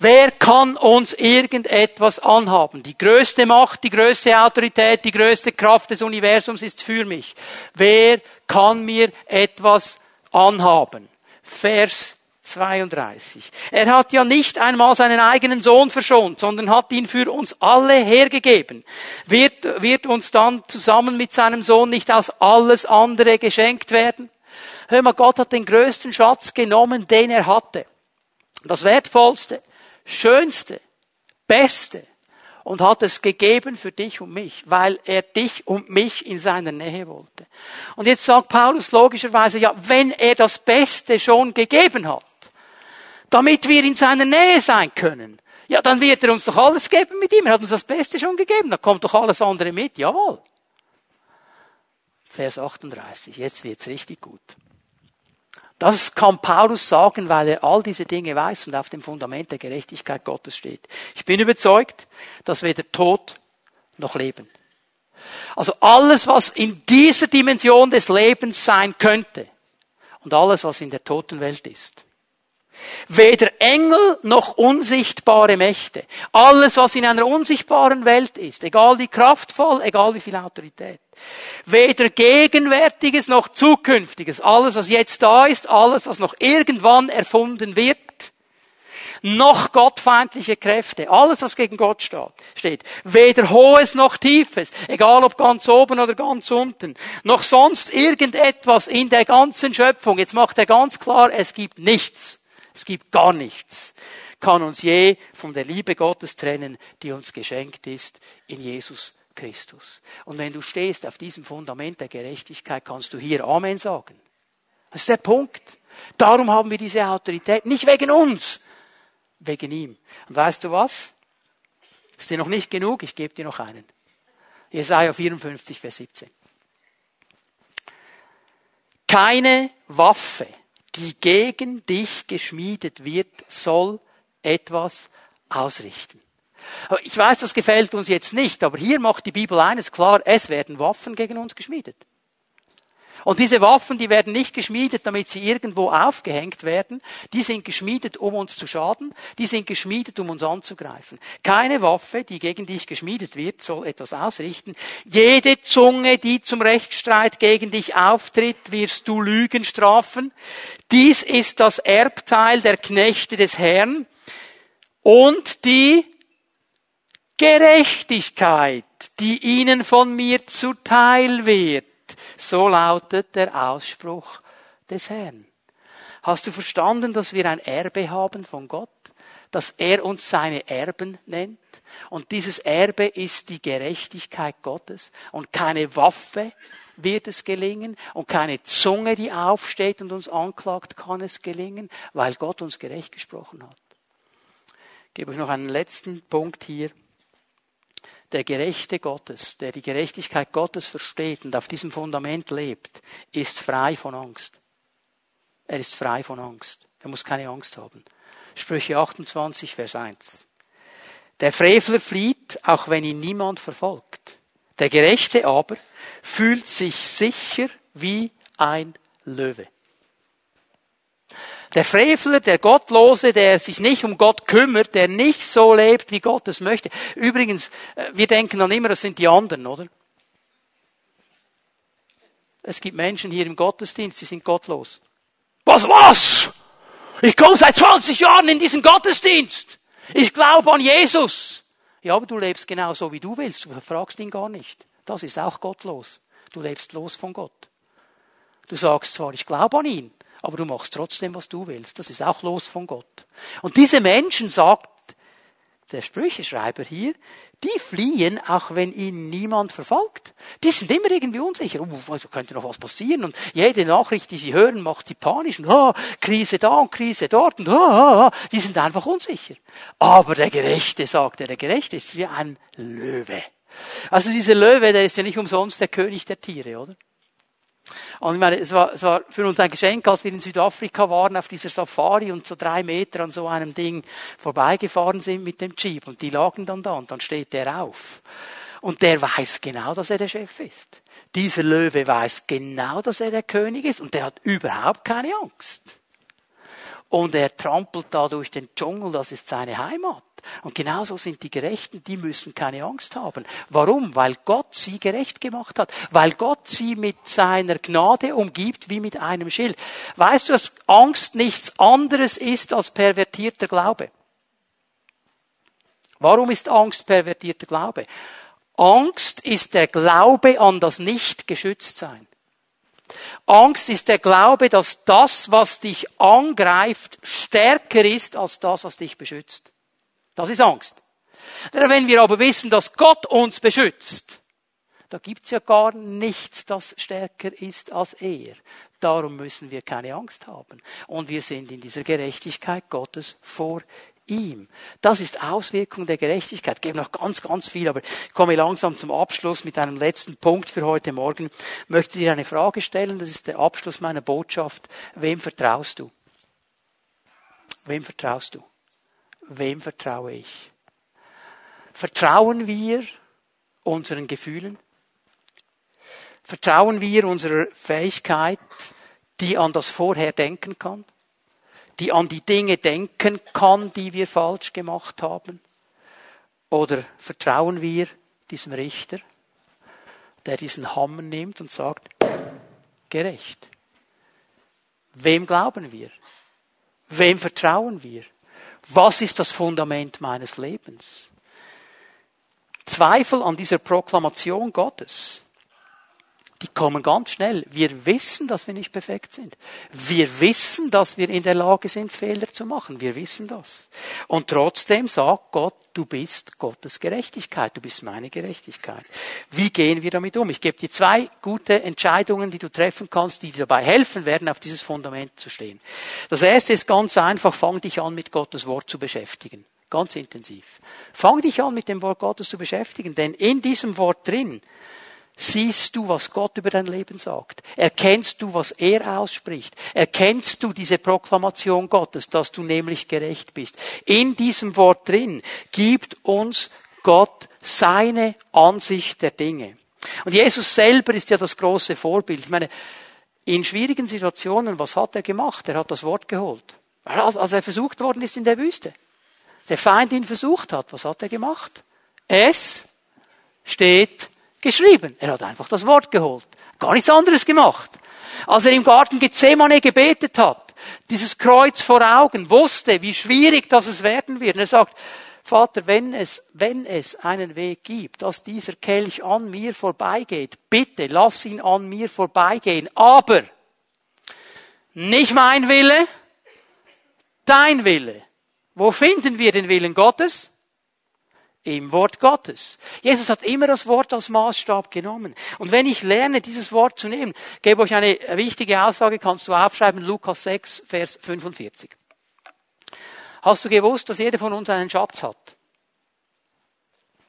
Wer kann uns irgendetwas anhaben? Die größte Macht, die größte Autorität, die größte Kraft des Universums ist für mich. Wer kann mir etwas anhaben? Vers 32. Er hat ja nicht einmal seinen eigenen Sohn verschont, sondern hat ihn für uns alle hergegeben. Wird, wird uns dann zusammen mit seinem Sohn nicht aus alles andere geschenkt werden? Hör mal, Gott hat den größten Schatz genommen, den er hatte. Das Wertvollste Schönste, Beste und hat es gegeben für dich und mich, weil er dich und mich in seiner Nähe wollte. Und jetzt sagt Paulus logischerweise, ja, wenn er das Beste schon gegeben hat, damit wir in seiner Nähe sein können, ja, dann wird er uns doch alles geben mit ihm. Er hat uns das Beste schon gegeben. Da kommt doch alles andere mit. Jawohl. Vers 38. Jetzt wird's richtig gut. Das kann Paulus sagen, weil er all diese Dinge weiß und auf dem Fundament der Gerechtigkeit Gottes steht. Ich bin überzeugt, dass weder Tod noch Leben. Also alles, was in dieser Dimension des Lebens sein könnte und alles, was in der Totenwelt ist, Weder Engel noch unsichtbare Mächte. Alles, was in einer unsichtbaren Welt ist, egal wie kraftvoll, egal wie viel Autorität. Weder Gegenwärtiges noch Zukünftiges. Alles, was jetzt da ist, alles, was noch irgendwann erfunden wird, noch gottfeindliche Kräfte, alles was gegen Gott steht, weder hohes noch tiefes, egal ob ganz oben oder ganz unten, noch sonst irgendetwas in der ganzen Schöpfung. Jetzt macht er ganz klar, es gibt nichts. Es gibt gar nichts, kann uns je von der Liebe Gottes trennen, die uns geschenkt ist in Jesus Christus. Und wenn du stehst auf diesem Fundament der Gerechtigkeit, kannst du hier Amen sagen. Das ist der Punkt. Darum haben wir diese Autorität. Nicht wegen uns, wegen ihm. Und weißt du was? Ist dir noch nicht genug? Ich gebe dir noch einen. Jesaja 54, Vers 17. Keine Waffe die gegen dich geschmiedet wird, soll etwas ausrichten. Ich weiß, das gefällt uns jetzt nicht, aber hier macht die Bibel eines klar, es werden Waffen gegen uns geschmiedet. Und diese Waffen, die werden nicht geschmiedet, damit sie irgendwo aufgehängt werden. Die sind geschmiedet, um uns zu schaden. Die sind geschmiedet, um uns anzugreifen. Keine Waffe, die gegen dich geschmiedet wird, soll etwas ausrichten. Jede Zunge, die zum Rechtsstreit gegen dich auftritt, wirst du Lügen strafen. Dies ist das Erbteil der Knechte des Herrn und die Gerechtigkeit, die ihnen von mir zuteil wird. So lautet der Ausspruch des Herrn. Hast du verstanden, dass wir ein Erbe haben von Gott? Dass er uns seine Erben nennt? Und dieses Erbe ist die Gerechtigkeit Gottes und keine Waffe wird es gelingen und keine Zunge, die aufsteht und uns anklagt, kann es gelingen, weil Gott uns gerecht gesprochen hat. Ich gebe euch noch einen letzten Punkt hier. Der Gerechte Gottes, der die Gerechtigkeit Gottes versteht und auf diesem Fundament lebt, ist frei von Angst. Er ist frei von Angst. Er muss keine Angst haben. Sprüche 28, Vers 1. Der Frevler flieht, auch wenn ihn niemand verfolgt. Der Gerechte aber fühlt sich sicher wie ein Löwe. Der Frevler, der Gottlose, der sich nicht um Gott kümmert, der nicht so lebt, wie Gott es möchte. Übrigens, äh, wir denken dann immer, das sind die anderen, oder? Es gibt Menschen hier im Gottesdienst, die sind gottlos. Was, was? Ich komme seit 20 Jahren in diesen Gottesdienst. Ich glaube an Jesus. Ja, aber du lebst genau so, wie du willst. Du fragst ihn gar nicht. Das ist auch gottlos. Du lebst los von Gott. Du sagst zwar, ich glaube an ihn, aber du machst trotzdem, was du willst. Das ist auch los von Gott. Und diese Menschen, sagt der Sprücheschreiber hier, die fliehen, auch wenn ihnen niemand verfolgt. Die sind immer irgendwie unsicher. Oh, also könnte noch was passieren. Und jede Nachricht, die sie hören, macht sie panisch. Und, oh, Krise da und Krise dort. Und, oh, oh, die sind einfach unsicher. Aber der Gerechte, sagt er, der Gerechte ist wie ein Löwe. Also dieser Löwe, der ist ja nicht umsonst der König der Tiere, oder? Und ich meine, es war, es war für uns ein Geschenk, als wir in Südafrika waren auf dieser Safari und so drei Meter an so einem Ding vorbeigefahren sind mit dem Jeep und die lagen dann da und dann steht der auf. Und der weiß genau, dass er der Chef ist. Dieser Löwe weiß genau, dass er der König ist und der hat überhaupt keine Angst. Und er trampelt da durch den Dschungel, das ist seine Heimat. Und genauso sind die Gerechten, die müssen keine Angst haben. Warum? Weil Gott sie gerecht gemacht hat. Weil Gott sie mit seiner Gnade umgibt wie mit einem Schild. Weißt du, dass Angst nichts anderes ist als pervertierter Glaube? Warum ist Angst pervertierter Glaube? Angst ist der Glaube an das Nicht-Geschütztsein. Angst ist der Glaube, dass das, was dich angreift, stärker ist als das, was dich beschützt. Das ist Angst. Wenn wir aber wissen, dass Gott uns beschützt, da gibt's ja gar nichts, das stärker ist als er. Darum müssen wir keine Angst haben. Und wir sind in dieser Gerechtigkeit Gottes vor ihm. Das ist Auswirkung der Gerechtigkeit. Ich gebe noch ganz, ganz viel, aber ich komme langsam zum Abschluss mit einem letzten Punkt für heute Morgen. Ich möchte dir eine Frage stellen. Das ist der Abschluss meiner Botschaft. Wem vertraust du? Wem vertraust du? Wem vertraue ich? Vertrauen wir unseren Gefühlen? Vertrauen wir unserer Fähigkeit, die an das Vorher denken kann? Die an die Dinge denken kann, die wir falsch gemacht haben? Oder vertrauen wir diesem Richter, der diesen Hammer nimmt und sagt, gerecht? Wem glauben wir? Wem vertrauen wir? Was ist das Fundament meines Lebens? Zweifel an dieser Proklamation Gottes, die kommen ganz schnell. Wir wissen, dass wir nicht perfekt sind. Wir wissen, dass wir in der Lage sind, Fehler zu machen. Wir wissen das. Und trotzdem sagt Gott, du bist Gottes Gerechtigkeit. Du bist meine Gerechtigkeit. Wie gehen wir damit um? Ich gebe dir zwei gute Entscheidungen, die du treffen kannst, die dir dabei helfen werden, auf dieses Fundament zu stehen. Das erste ist ganz einfach, fang dich an, mit Gottes Wort zu beschäftigen. Ganz intensiv. Fang dich an, mit dem Wort Gottes zu beschäftigen, denn in diesem Wort drin Siehst du, was Gott über dein Leben sagt? Erkennst du, was er ausspricht? Erkennst du diese Proklamation Gottes, dass du nämlich gerecht bist? In diesem Wort drin gibt uns Gott seine Ansicht der Dinge. Und Jesus selber ist ja das große Vorbild. Ich meine, in schwierigen Situationen, was hat er gemacht? Er hat das Wort geholt. Als er versucht worden ist in der Wüste. Der Feind ihn versucht hat, was hat er gemacht? Es steht geschrieben. Er hat einfach das Wort geholt. Gar nichts anderes gemacht. Als er im Garten Gethsemane gebetet hat, dieses Kreuz vor Augen, wusste, wie schwierig das es werden wird. Und er sagt, Vater, wenn es, wenn es einen Weg gibt, dass dieser Kelch an mir vorbeigeht, bitte lass ihn an mir vorbeigehen. Aber Nicht mein Wille, dein Wille. Wo finden wir den Willen Gottes? Im Wort Gottes. Jesus hat immer das Wort als Maßstab genommen. Und wenn ich lerne, dieses Wort zu nehmen, gebe euch eine wichtige Aussage, kannst du aufschreiben, Lukas 6, Vers 45. Hast du gewusst, dass jeder von uns einen Schatz hat?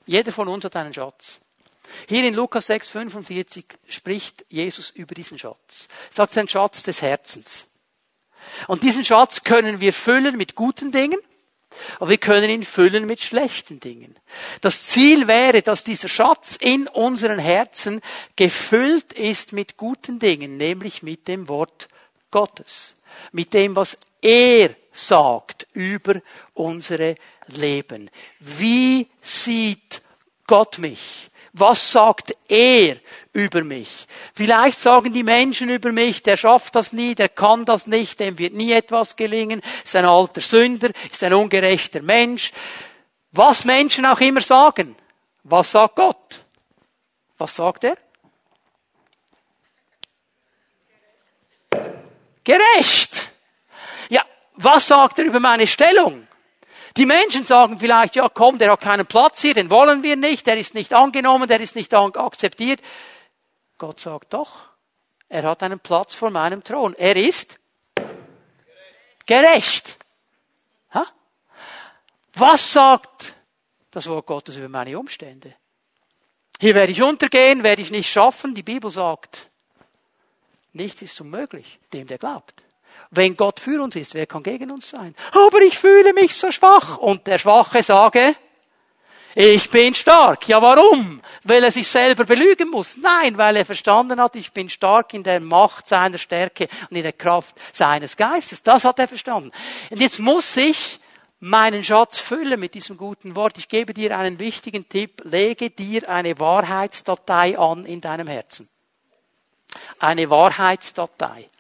Jeder von uns hat einen Schatz. Hier in Lukas 6, 45 spricht Jesus über diesen Schatz. Er sagt, es ist ein Schatz des Herzens. Und diesen Schatz können wir füllen mit guten Dingen, aber wir können ihn füllen mit schlechten Dingen. Das Ziel wäre, dass dieser Schatz in unseren Herzen gefüllt ist mit guten Dingen, nämlich mit dem Wort Gottes, mit dem, was er sagt über unsere Leben. Wie sieht Gott mich? Was sagt er über mich? Vielleicht sagen die Menschen über mich, der schafft das nie, der kann das nicht, dem wird nie etwas gelingen, ist ein alter Sünder, ist ein ungerechter Mensch. Was Menschen auch immer sagen. Was sagt Gott? Was sagt er? Gerecht. Ja, was sagt er über meine Stellung? Die Menschen sagen vielleicht, ja komm, der hat keinen Platz hier, den wollen wir nicht, der ist nicht angenommen, der ist nicht akzeptiert. Gott sagt doch, er hat einen Platz vor meinem Thron. Er ist gerecht. Ha? Was sagt das Wort Gottes über meine Umstände? Hier werde ich untergehen, werde ich nicht schaffen. Die Bibel sagt, nichts ist unmöglich, dem der glaubt. Wenn Gott für uns ist, wer kann gegen uns sein? Aber ich fühle mich so schwach. Und der Schwache sage, ich bin stark. Ja, warum? Weil er sich selber belügen muss? Nein, weil er verstanden hat, ich bin stark in der Macht seiner Stärke und in der Kraft seines Geistes. Das hat er verstanden. Und jetzt muss ich meinen Schatz füllen mit diesem guten Wort. Ich gebe dir einen wichtigen Tipp. Lege dir eine Wahrheitsdatei an in deinem Herzen. Eine Wahrheitsdatei.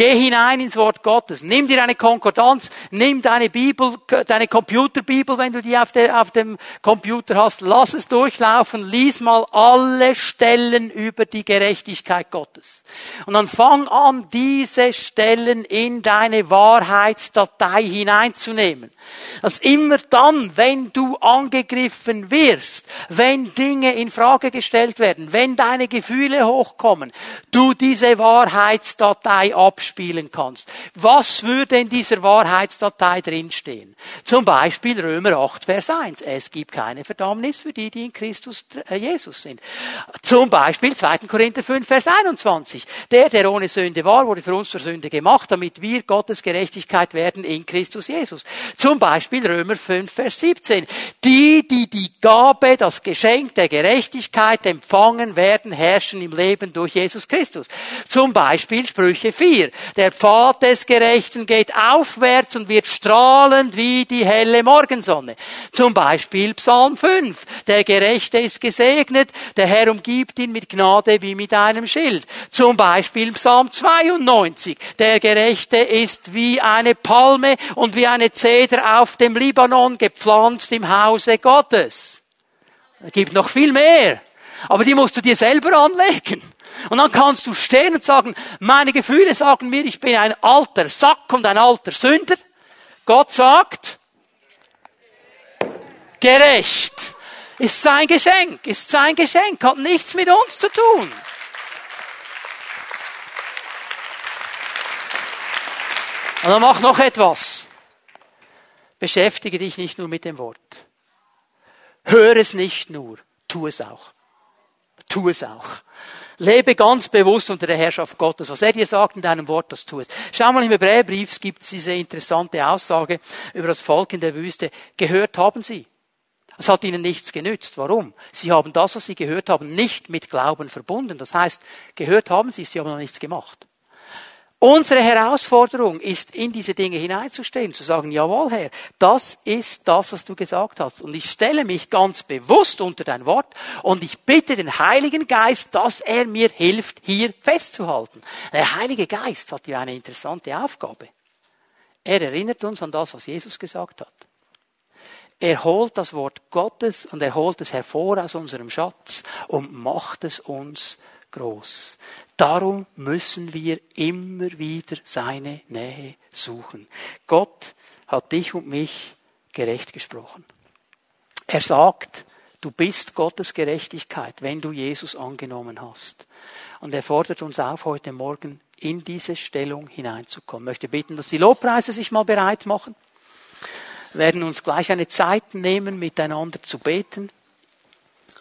Geh hinein ins Wort Gottes. Nimm dir eine Konkordanz. Nimm deine Bibel, deine Computerbibel, wenn du die auf, de, auf dem Computer hast. Lass es durchlaufen. Lies mal alle Stellen über die Gerechtigkeit Gottes. Und dann fang an, diese Stellen in deine Wahrheitsdatei hineinzunehmen. Dass immer dann, wenn du angegriffen wirst, wenn Dinge in Frage gestellt werden, wenn deine Gefühle hochkommen, du diese Wahrheitsdatei abspielst abspielen kannst. Was würde in dieser Wahrheitsdatei drinstehen? Zum Beispiel Römer 8, Vers 1. Es gibt keine Verdammnis für die, die in Christus äh, Jesus sind. Zum Beispiel 2. Korinther 5, Vers 21. Der, der ohne Sünde war, wurde für uns zur Sünde gemacht, damit wir Gottes Gerechtigkeit werden in Christus Jesus. Zum Beispiel Römer 5, Vers 17. Die, die die Gabe, das Geschenk der Gerechtigkeit empfangen werden, herrschen im Leben durch Jesus Christus. Zum Beispiel Sprüche 4. Der Pfad des Gerechten geht aufwärts und wird strahlend wie die helle Morgensonne. Zum Beispiel Psalm 5. Der Gerechte ist gesegnet, der Herr umgibt ihn mit Gnade wie mit einem Schild. Zum Beispiel Psalm 92. Der Gerechte ist wie eine Palme und wie eine Zeder auf dem Libanon gepflanzt im Hause Gottes. Es gibt noch viel mehr. Aber die musst du dir selber anlegen. Und dann kannst du stehen und sagen, meine Gefühle sagen mir, ich bin ein alter Sack und ein alter Sünder. Gott sagt, gerecht. Ist sein Geschenk, ist sein Geschenk, hat nichts mit uns zu tun. Und dann mach noch etwas. Beschäftige dich nicht nur mit dem Wort. Hör es nicht nur, tu es auch. Tu es auch. Lebe ganz bewusst unter der Herrschaft Gottes. Was er dir sagt in deinem Wort, das tu es. Schau mal im Hebräerbrief, es gibt diese interessante Aussage über das Volk in der Wüste. Gehört haben sie. Es hat ihnen nichts genützt. Warum? Sie haben das, was sie gehört haben, nicht mit Glauben verbunden. Das heißt, gehört haben sie, sie haben noch nichts gemacht. Unsere Herausforderung ist, in diese Dinge hineinzustehen, zu sagen, jawohl Herr, das ist das, was du gesagt hast. Und ich stelle mich ganz bewusst unter dein Wort und ich bitte den Heiligen Geist, dass er mir hilft, hier festzuhalten. Der Heilige Geist hat ja eine interessante Aufgabe. Er erinnert uns an das, was Jesus gesagt hat. Er holt das Wort Gottes und er holt es hervor aus unserem Schatz und macht es uns groß. Darum müssen wir immer wieder seine Nähe suchen. Gott hat dich und mich gerecht gesprochen. Er sagt, du bist Gottes Gerechtigkeit, wenn du Jesus angenommen hast. Und er fordert uns auf, heute Morgen in diese Stellung hineinzukommen. Ich möchte bitten, dass die Lobpreise sich mal bereit machen. Wir werden uns gleich eine Zeit nehmen, miteinander zu beten.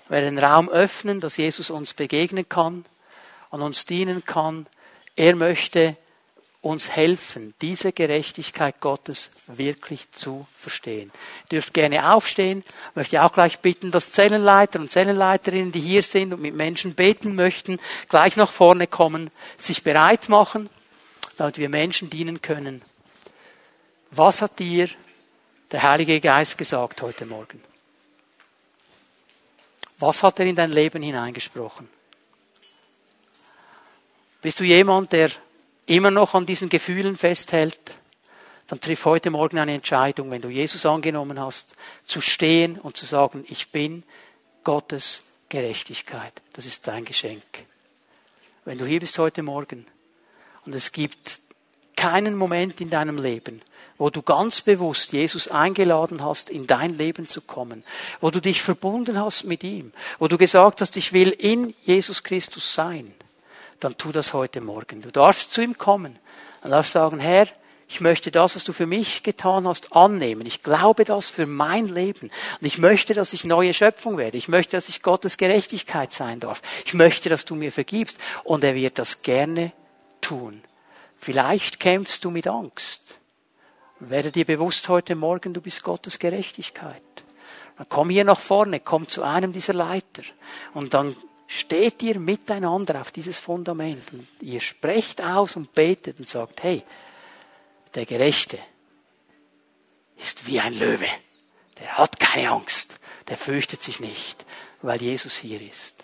Wir den Raum öffnen, dass Jesus uns begegnen kann und uns dienen kann. Er möchte uns helfen, diese Gerechtigkeit Gottes wirklich zu verstehen. Ihr dürft gerne aufstehen. Ich möchte auch gleich bitten, dass Zellenleiter und Zellenleiterinnen, die hier sind und mit Menschen beten möchten, gleich nach vorne kommen, sich bereit machen, damit wir Menschen dienen können. Was hat dir der Heilige Geist gesagt heute Morgen? Was hat er in dein Leben hineingesprochen? Bist du jemand, der immer noch an diesen Gefühlen festhält, dann triff heute Morgen eine Entscheidung, wenn du Jesus angenommen hast, zu stehen und zu sagen, ich bin Gottes Gerechtigkeit. Das ist dein Geschenk. Wenn du hier bist heute Morgen und es gibt keinen Moment in deinem Leben, wo du ganz bewusst Jesus eingeladen hast, in dein Leben zu kommen, wo du dich verbunden hast mit ihm, wo du gesagt hast, ich will in Jesus Christus sein, dann tu das heute Morgen. Du darfst zu ihm kommen und darfst sagen, Herr, ich möchte das, was du für mich getan hast, annehmen. Ich glaube das für mein Leben. Und ich möchte, dass ich neue Schöpfung werde. Ich möchte, dass ich Gottes Gerechtigkeit sein darf. Ich möchte, dass du mir vergibst. Und er wird das gerne tun. Vielleicht kämpfst du mit Angst. Werde dir bewusst heute Morgen, du bist Gottes Gerechtigkeit. Dann komm hier nach vorne, komm zu einem dieser Leiter. Und dann steht ihr miteinander auf dieses Fundament und ihr sprecht aus und betet und sagt, hey, der Gerechte ist wie ein Löwe. Der hat keine Angst. Der fürchtet sich nicht, weil Jesus hier ist.